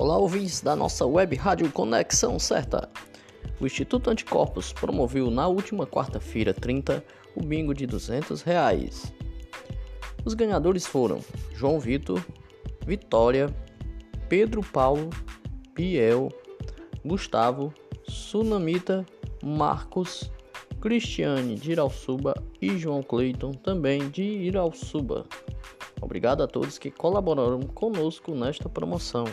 Olá, ouvintes da nossa web rádio Conexão Certa. O Instituto Anticorpos promoveu na última quarta-feira 30 o bingo de 200 reais. Os ganhadores foram João Vitor, Vitória, Pedro Paulo, Biel, Gustavo, Sunamita, Marcos, Cristiane de Irauçuba e João Cleiton, também de Irauçuba. Obrigado a todos que colaboraram conosco nesta promoção.